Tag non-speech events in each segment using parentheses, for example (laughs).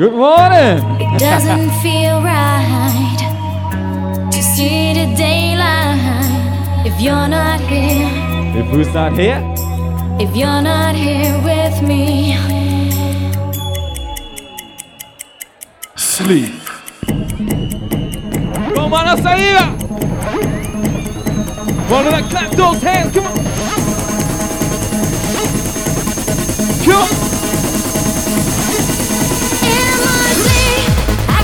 Good morning. It doesn't (laughs) feel right to see the daylight if you're not here. If who's not here? If you're not here with me. Sleep. Con manos arriba. Wanna clap those hands? Come on. Come on.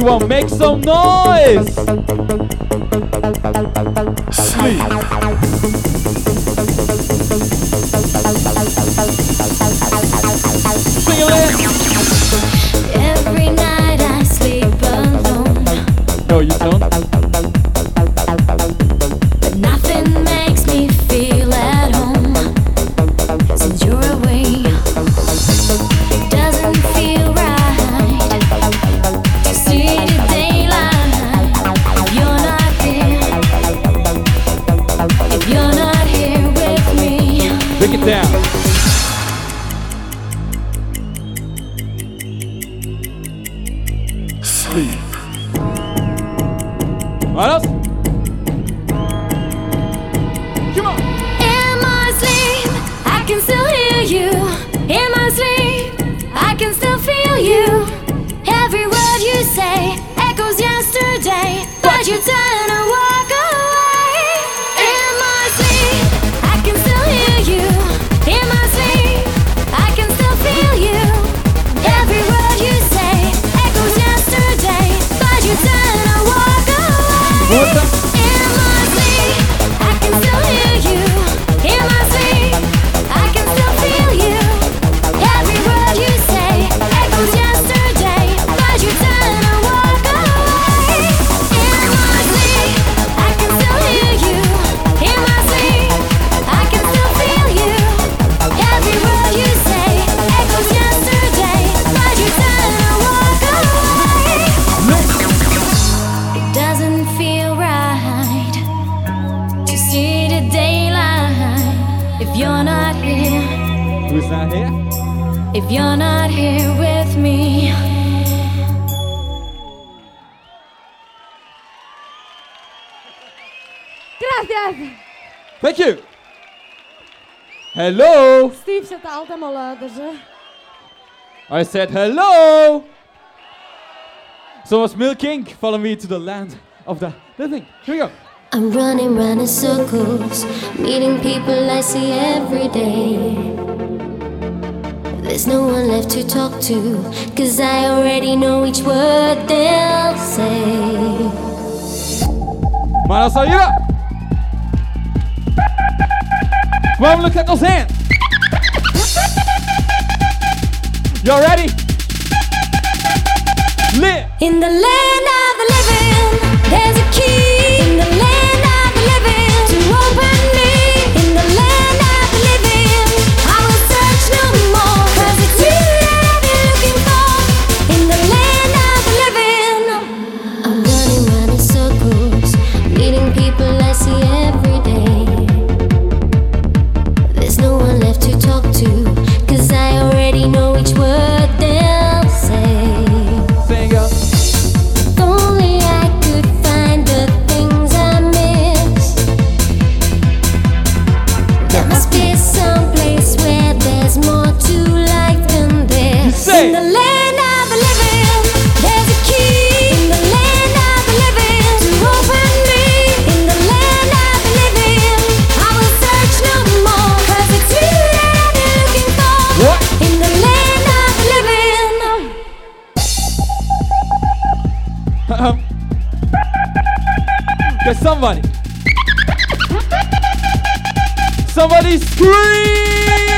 Everyone make some noise! Sleep. Vámonos. Come on. In my sleep, I can still hear you. In my sleep, I can still feel you. you. Hello. Steve zit altijd maar luider, I said hello. So as Milk Inc. follow me to the land of the living. Here we go. I'm running round in circles, meeting people I see every day. There's no one left to talk to, cause I already know each word they'll say. Mara Sayura! Well, look at those hands. Y'all ready? Live. In the land of the living. Somebody, somebody scream!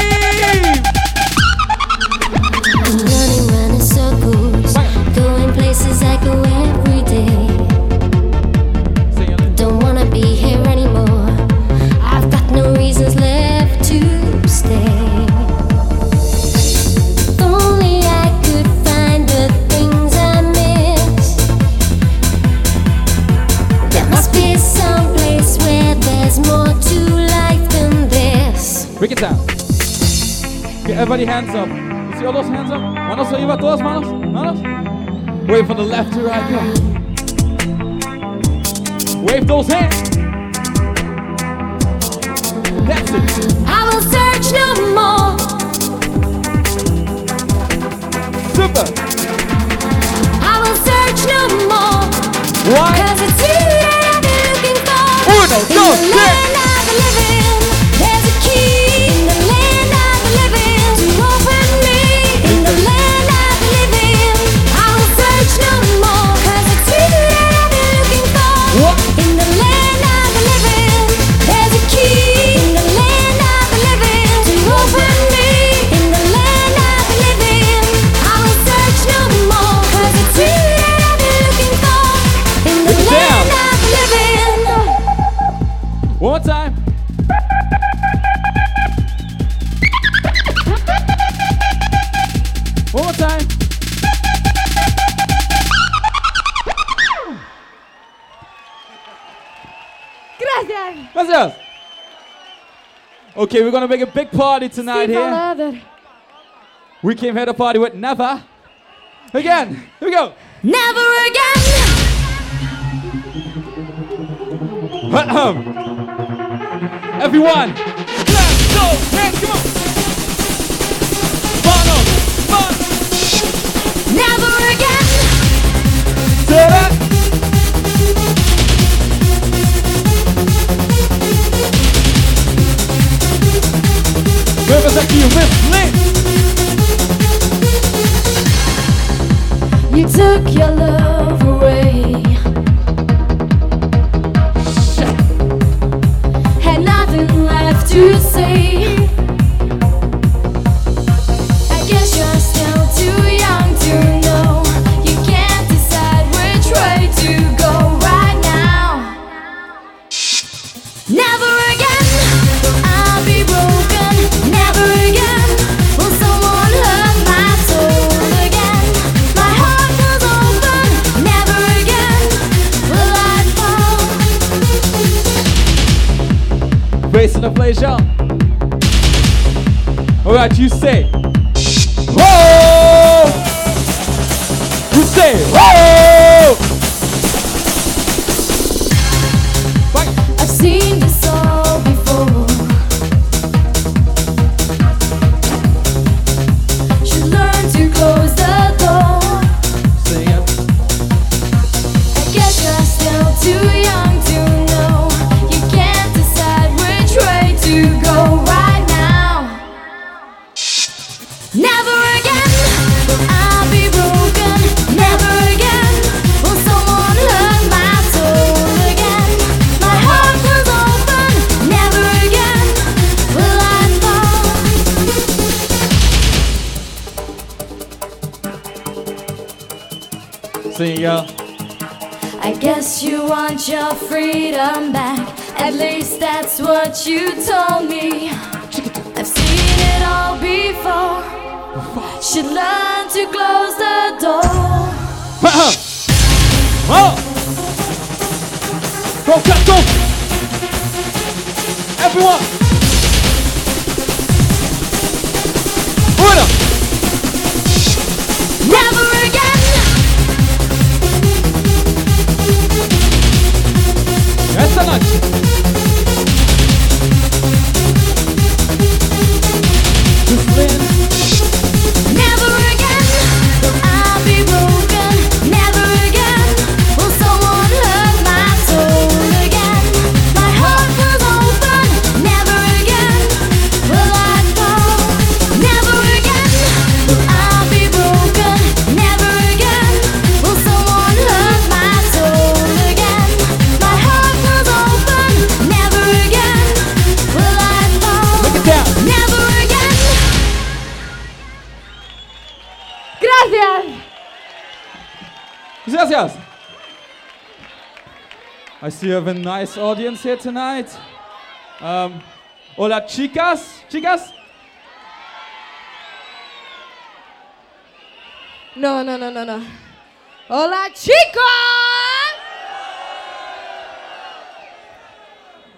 Everybody hands up. You see all those hands up? Manos arriba todos, manos. Manos. Wave from the left to right. Come. Wave those hands. That's it. I will search no more. Super. I will search no more. Why? Because it's you that I've been looking for. Uno, dos, tres. Okay, we're gonna make a big party tonight Steve, here. We came here to party with never. Again, here we go. Never again. Everyone. what you told me. I've seen it all before. Should learn to close the door. oh. Go, go, go! Everyone! I see you have a nice audience here tonight. Um, hola, chicas. Chicas? No, no, no, no, no. Hola, chicos!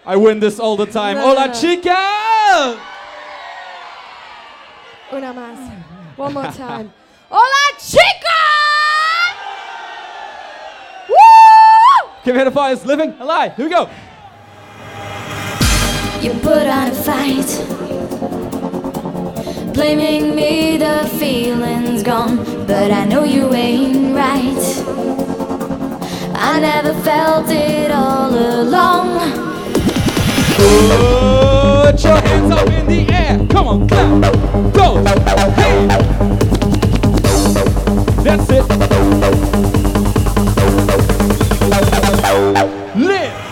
I win this all the time. No, hola, no, no. chicas! Una más. One more time. Hola, chicos! Kim Head of Fire is living alive. Here we go. You put on a fight, blaming me, the feeling's gone. But I know you ain't right. I never felt it all along. Put your hands up in the air. Come on, clap. Go. Hey. That's it. Live.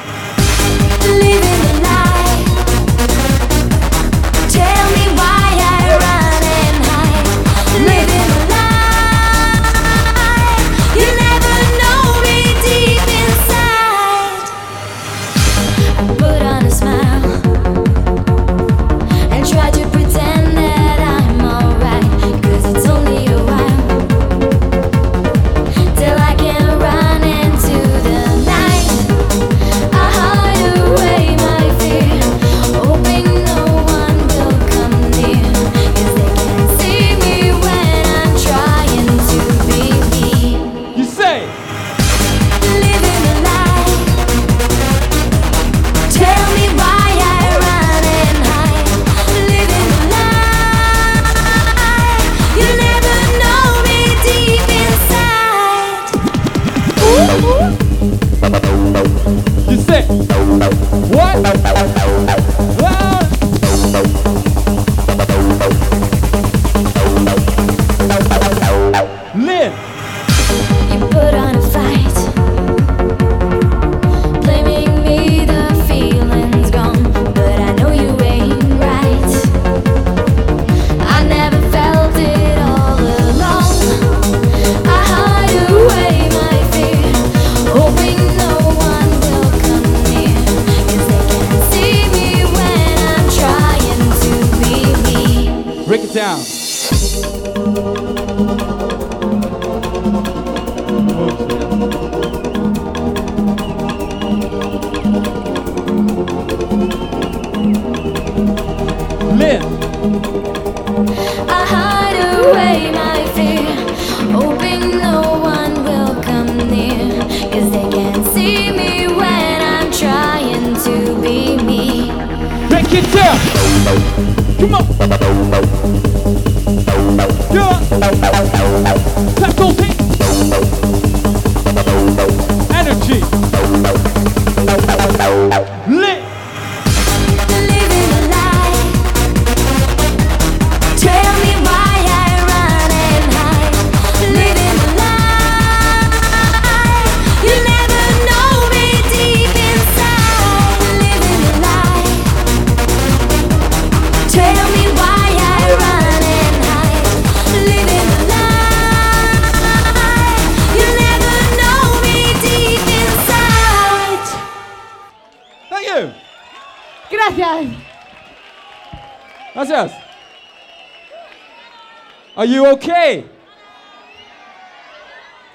Are you okay?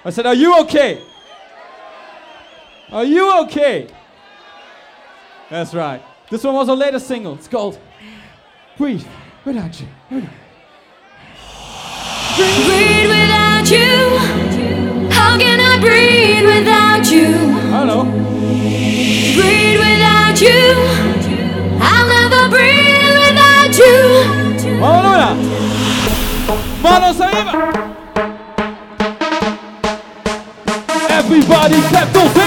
I said, Are you okay? Are you okay? That's right. This one was a latest single. It's called Breathe Without You. Here we go. Breathe without you. How can I breathe without you? I don't know. Breathe without you. I'll never breathe without you. Vámonos. Everybody clap those.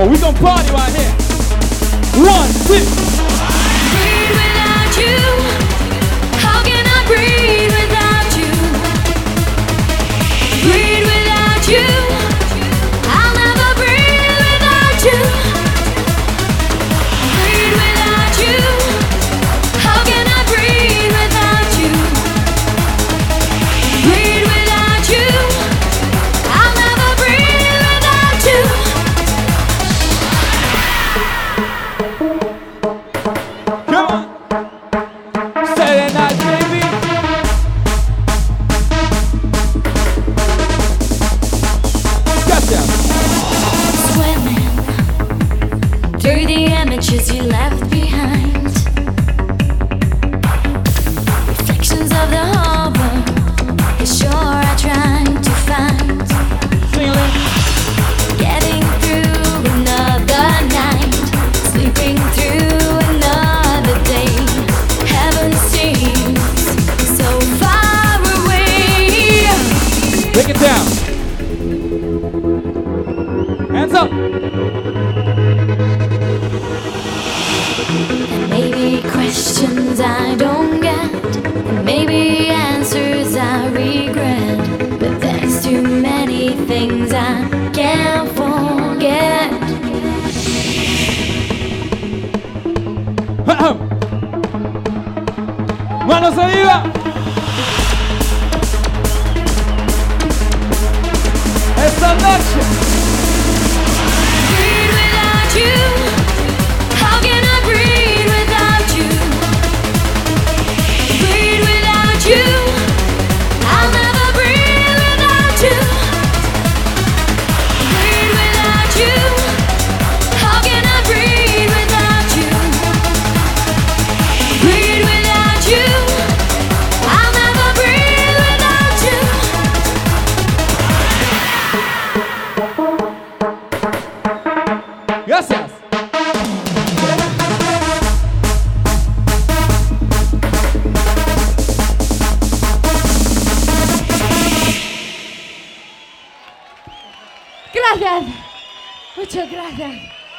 Oh, we gonna party right here. One, two.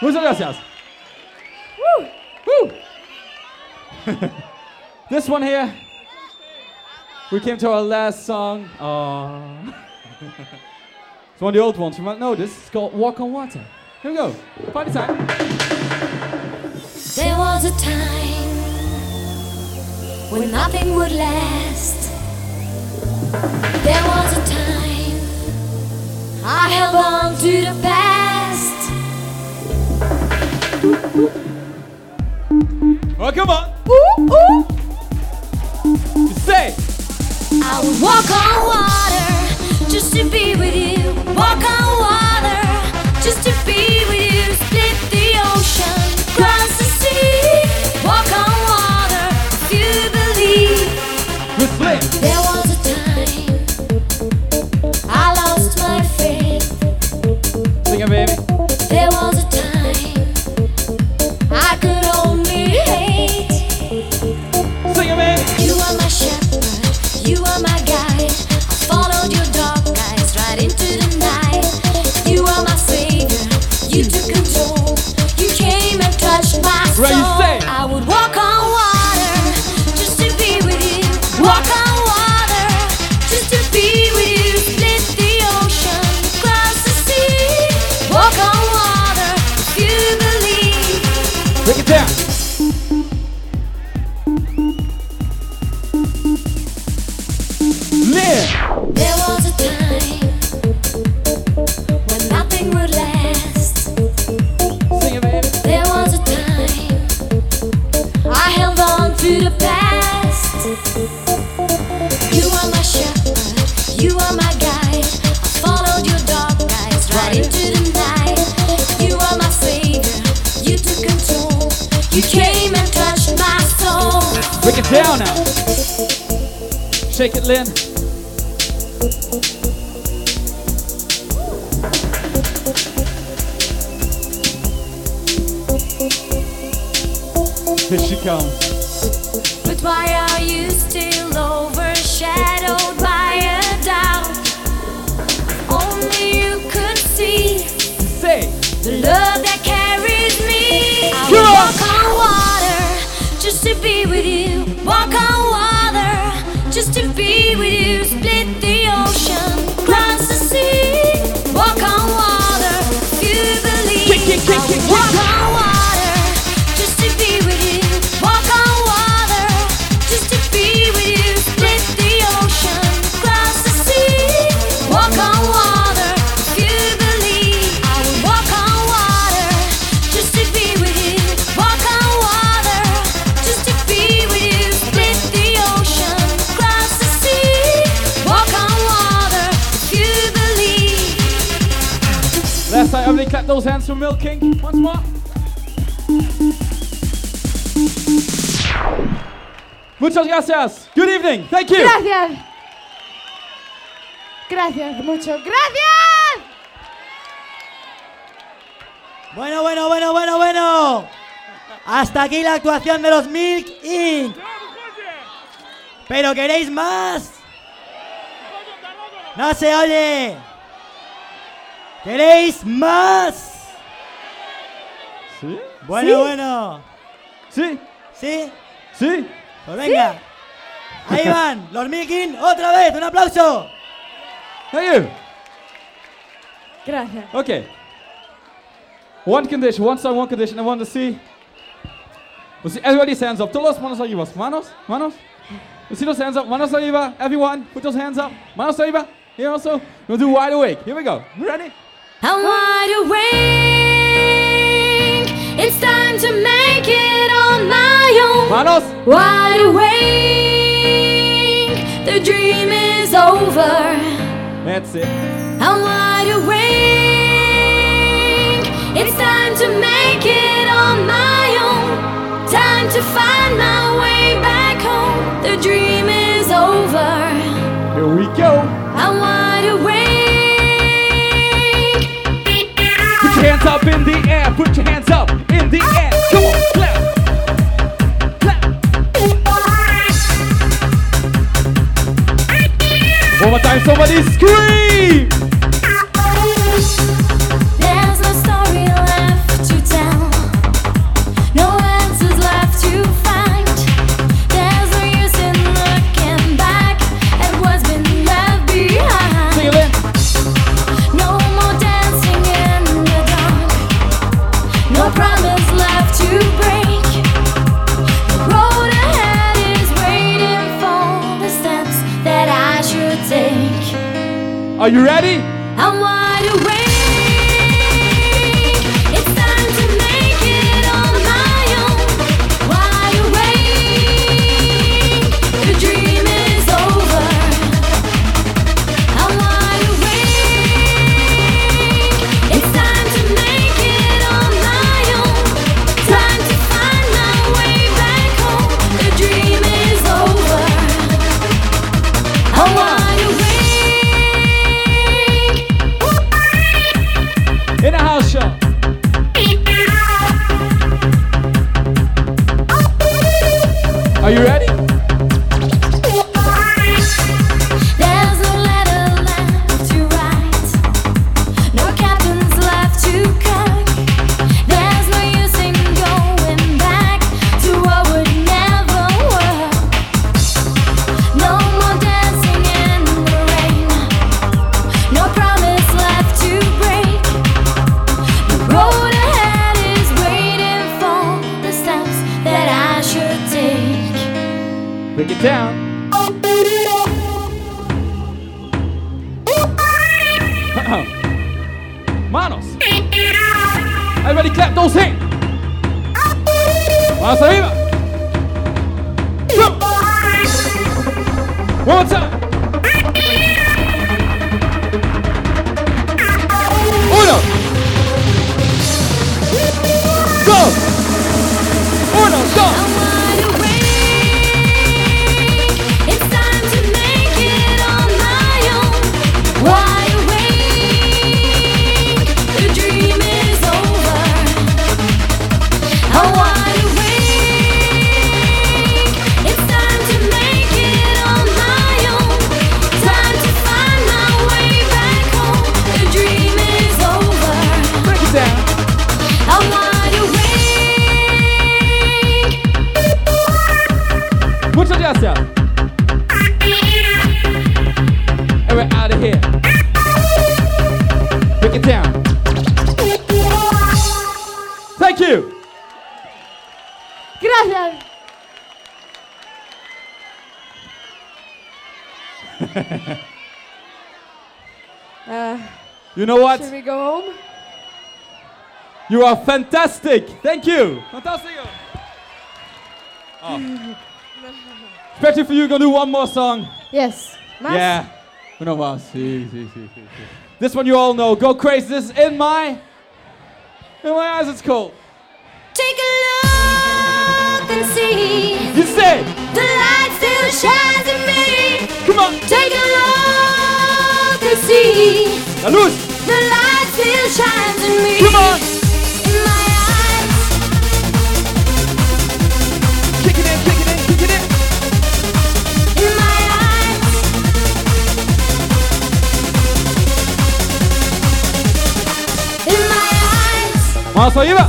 Muchas gracias. Woo. Woo. (laughs) this one here. We came to our last song. (laughs) It's one of the old ones. You might know this. It's called Walk on Water. Here we go. Party time. There was a time when nothing would last. There was a time I held on to the past. Oh, come on. Ooh, ooh. Say. I would walk on water just to be with you. Walk on in Kick, kick, kick, kick, King. Once more. Muchas gracias. Good evening. Thank you. Gracias. Gracias, mucho. ¡Gracias! Bueno, bueno, bueno, bueno, bueno. Hasta aquí la actuación de los Milk Inc. ¿Pero queréis más? No se oye. ¿Queréis más? Sí. Bueno, bueno. Sí. ¿Sí? Sí. Pues venga. Ahí van, los Milk Inc. Otra vez, un aplauso. Thank you. Gracias. Okay. One condition, one song, one condition. I want to see. We'll see everybody's hands up. Todos manos arriba. Manos, manos. We'll see those hands up. Manos arriba. Everyone, put those hands up. Manos arriba. Here also. We'll do wide awake. Here we go. You ready? I'm wide awake. It's time to make it on my own. Manos. Wide awake. The dream is over. That's it. I'm wide awake. It's time to make it on my own. Time to find my way back home. The dream is over. Here we go. I'm wide awake. Put your hands up in the air. Put your hands up in the air. Come on, clap. Clap. One more time, somebody scream. Are you ready? One more uh, You know what? should we go home? You are fantastic. Thank you. Fantastic. Oh. Especially for you, gonna do one more song. Yes. Mas? Yeah. Uno más. Sí, sí, sí, sí, sí. This one you all know. Go crazy. This is in my in my eyes. It's cold. Take a look and see You say. the light still shines in me. Come on. Take a look and see La luz. the light still shines in me. Come on. In my eyes, Kicking it, kicking it, kicking it. in my eyes, in my eyes. Vamos arriba.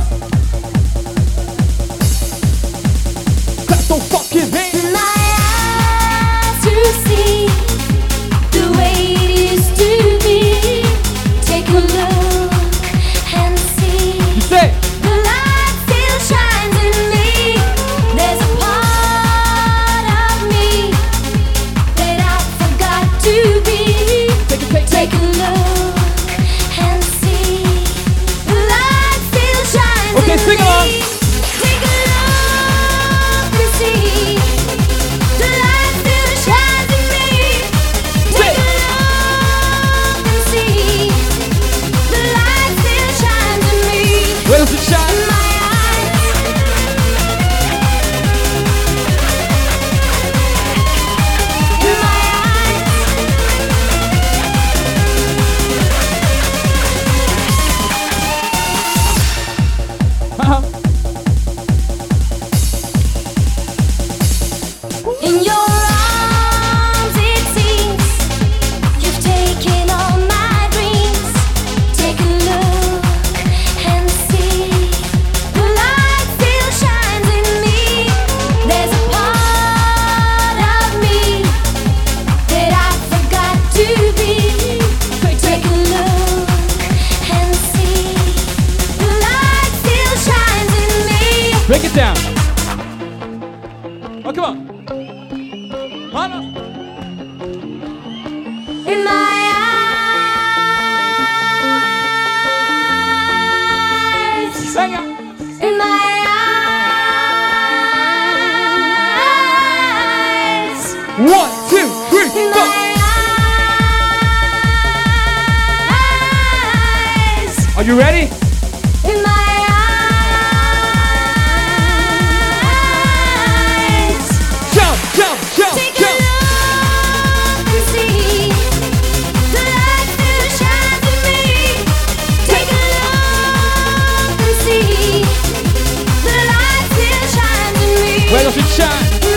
Clap those fucking hands. In me.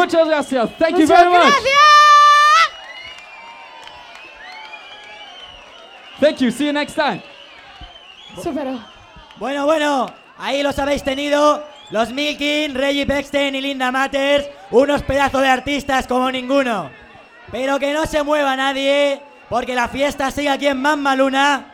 Muchas gracias. Thank you Muchas very much. gracias. Thank you. See you next time. Supero. Bueno, bueno, ahí los habéis tenido. Los Milkin, Reggie Bexten y Linda Matters, unos pedazos de artistas como ninguno. Pero que no se mueva nadie, porque la fiesta sigue aquí en Mamma Luna.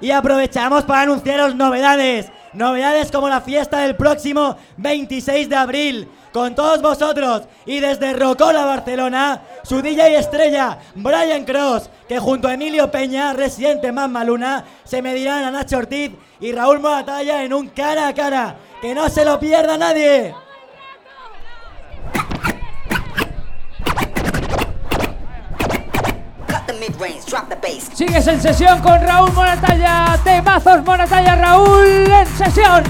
Y aprovechamos para anunciaros novedades. Novedades como la fiesta del próximo 26 de abril. Con todos vosotros y desde Rocola, Barcelona, su DJ estrella, Brian Cross, que junto a Emilio Peña, residente en Mamma Luna, se medirán a Nacho Ortiz y Raúl Moratalla en un cara a cara. ¡Que no se lo pierda nadie! Sigues en sesión con Raúl Moratalla. Temazos Moratalla, Raúl en sesión.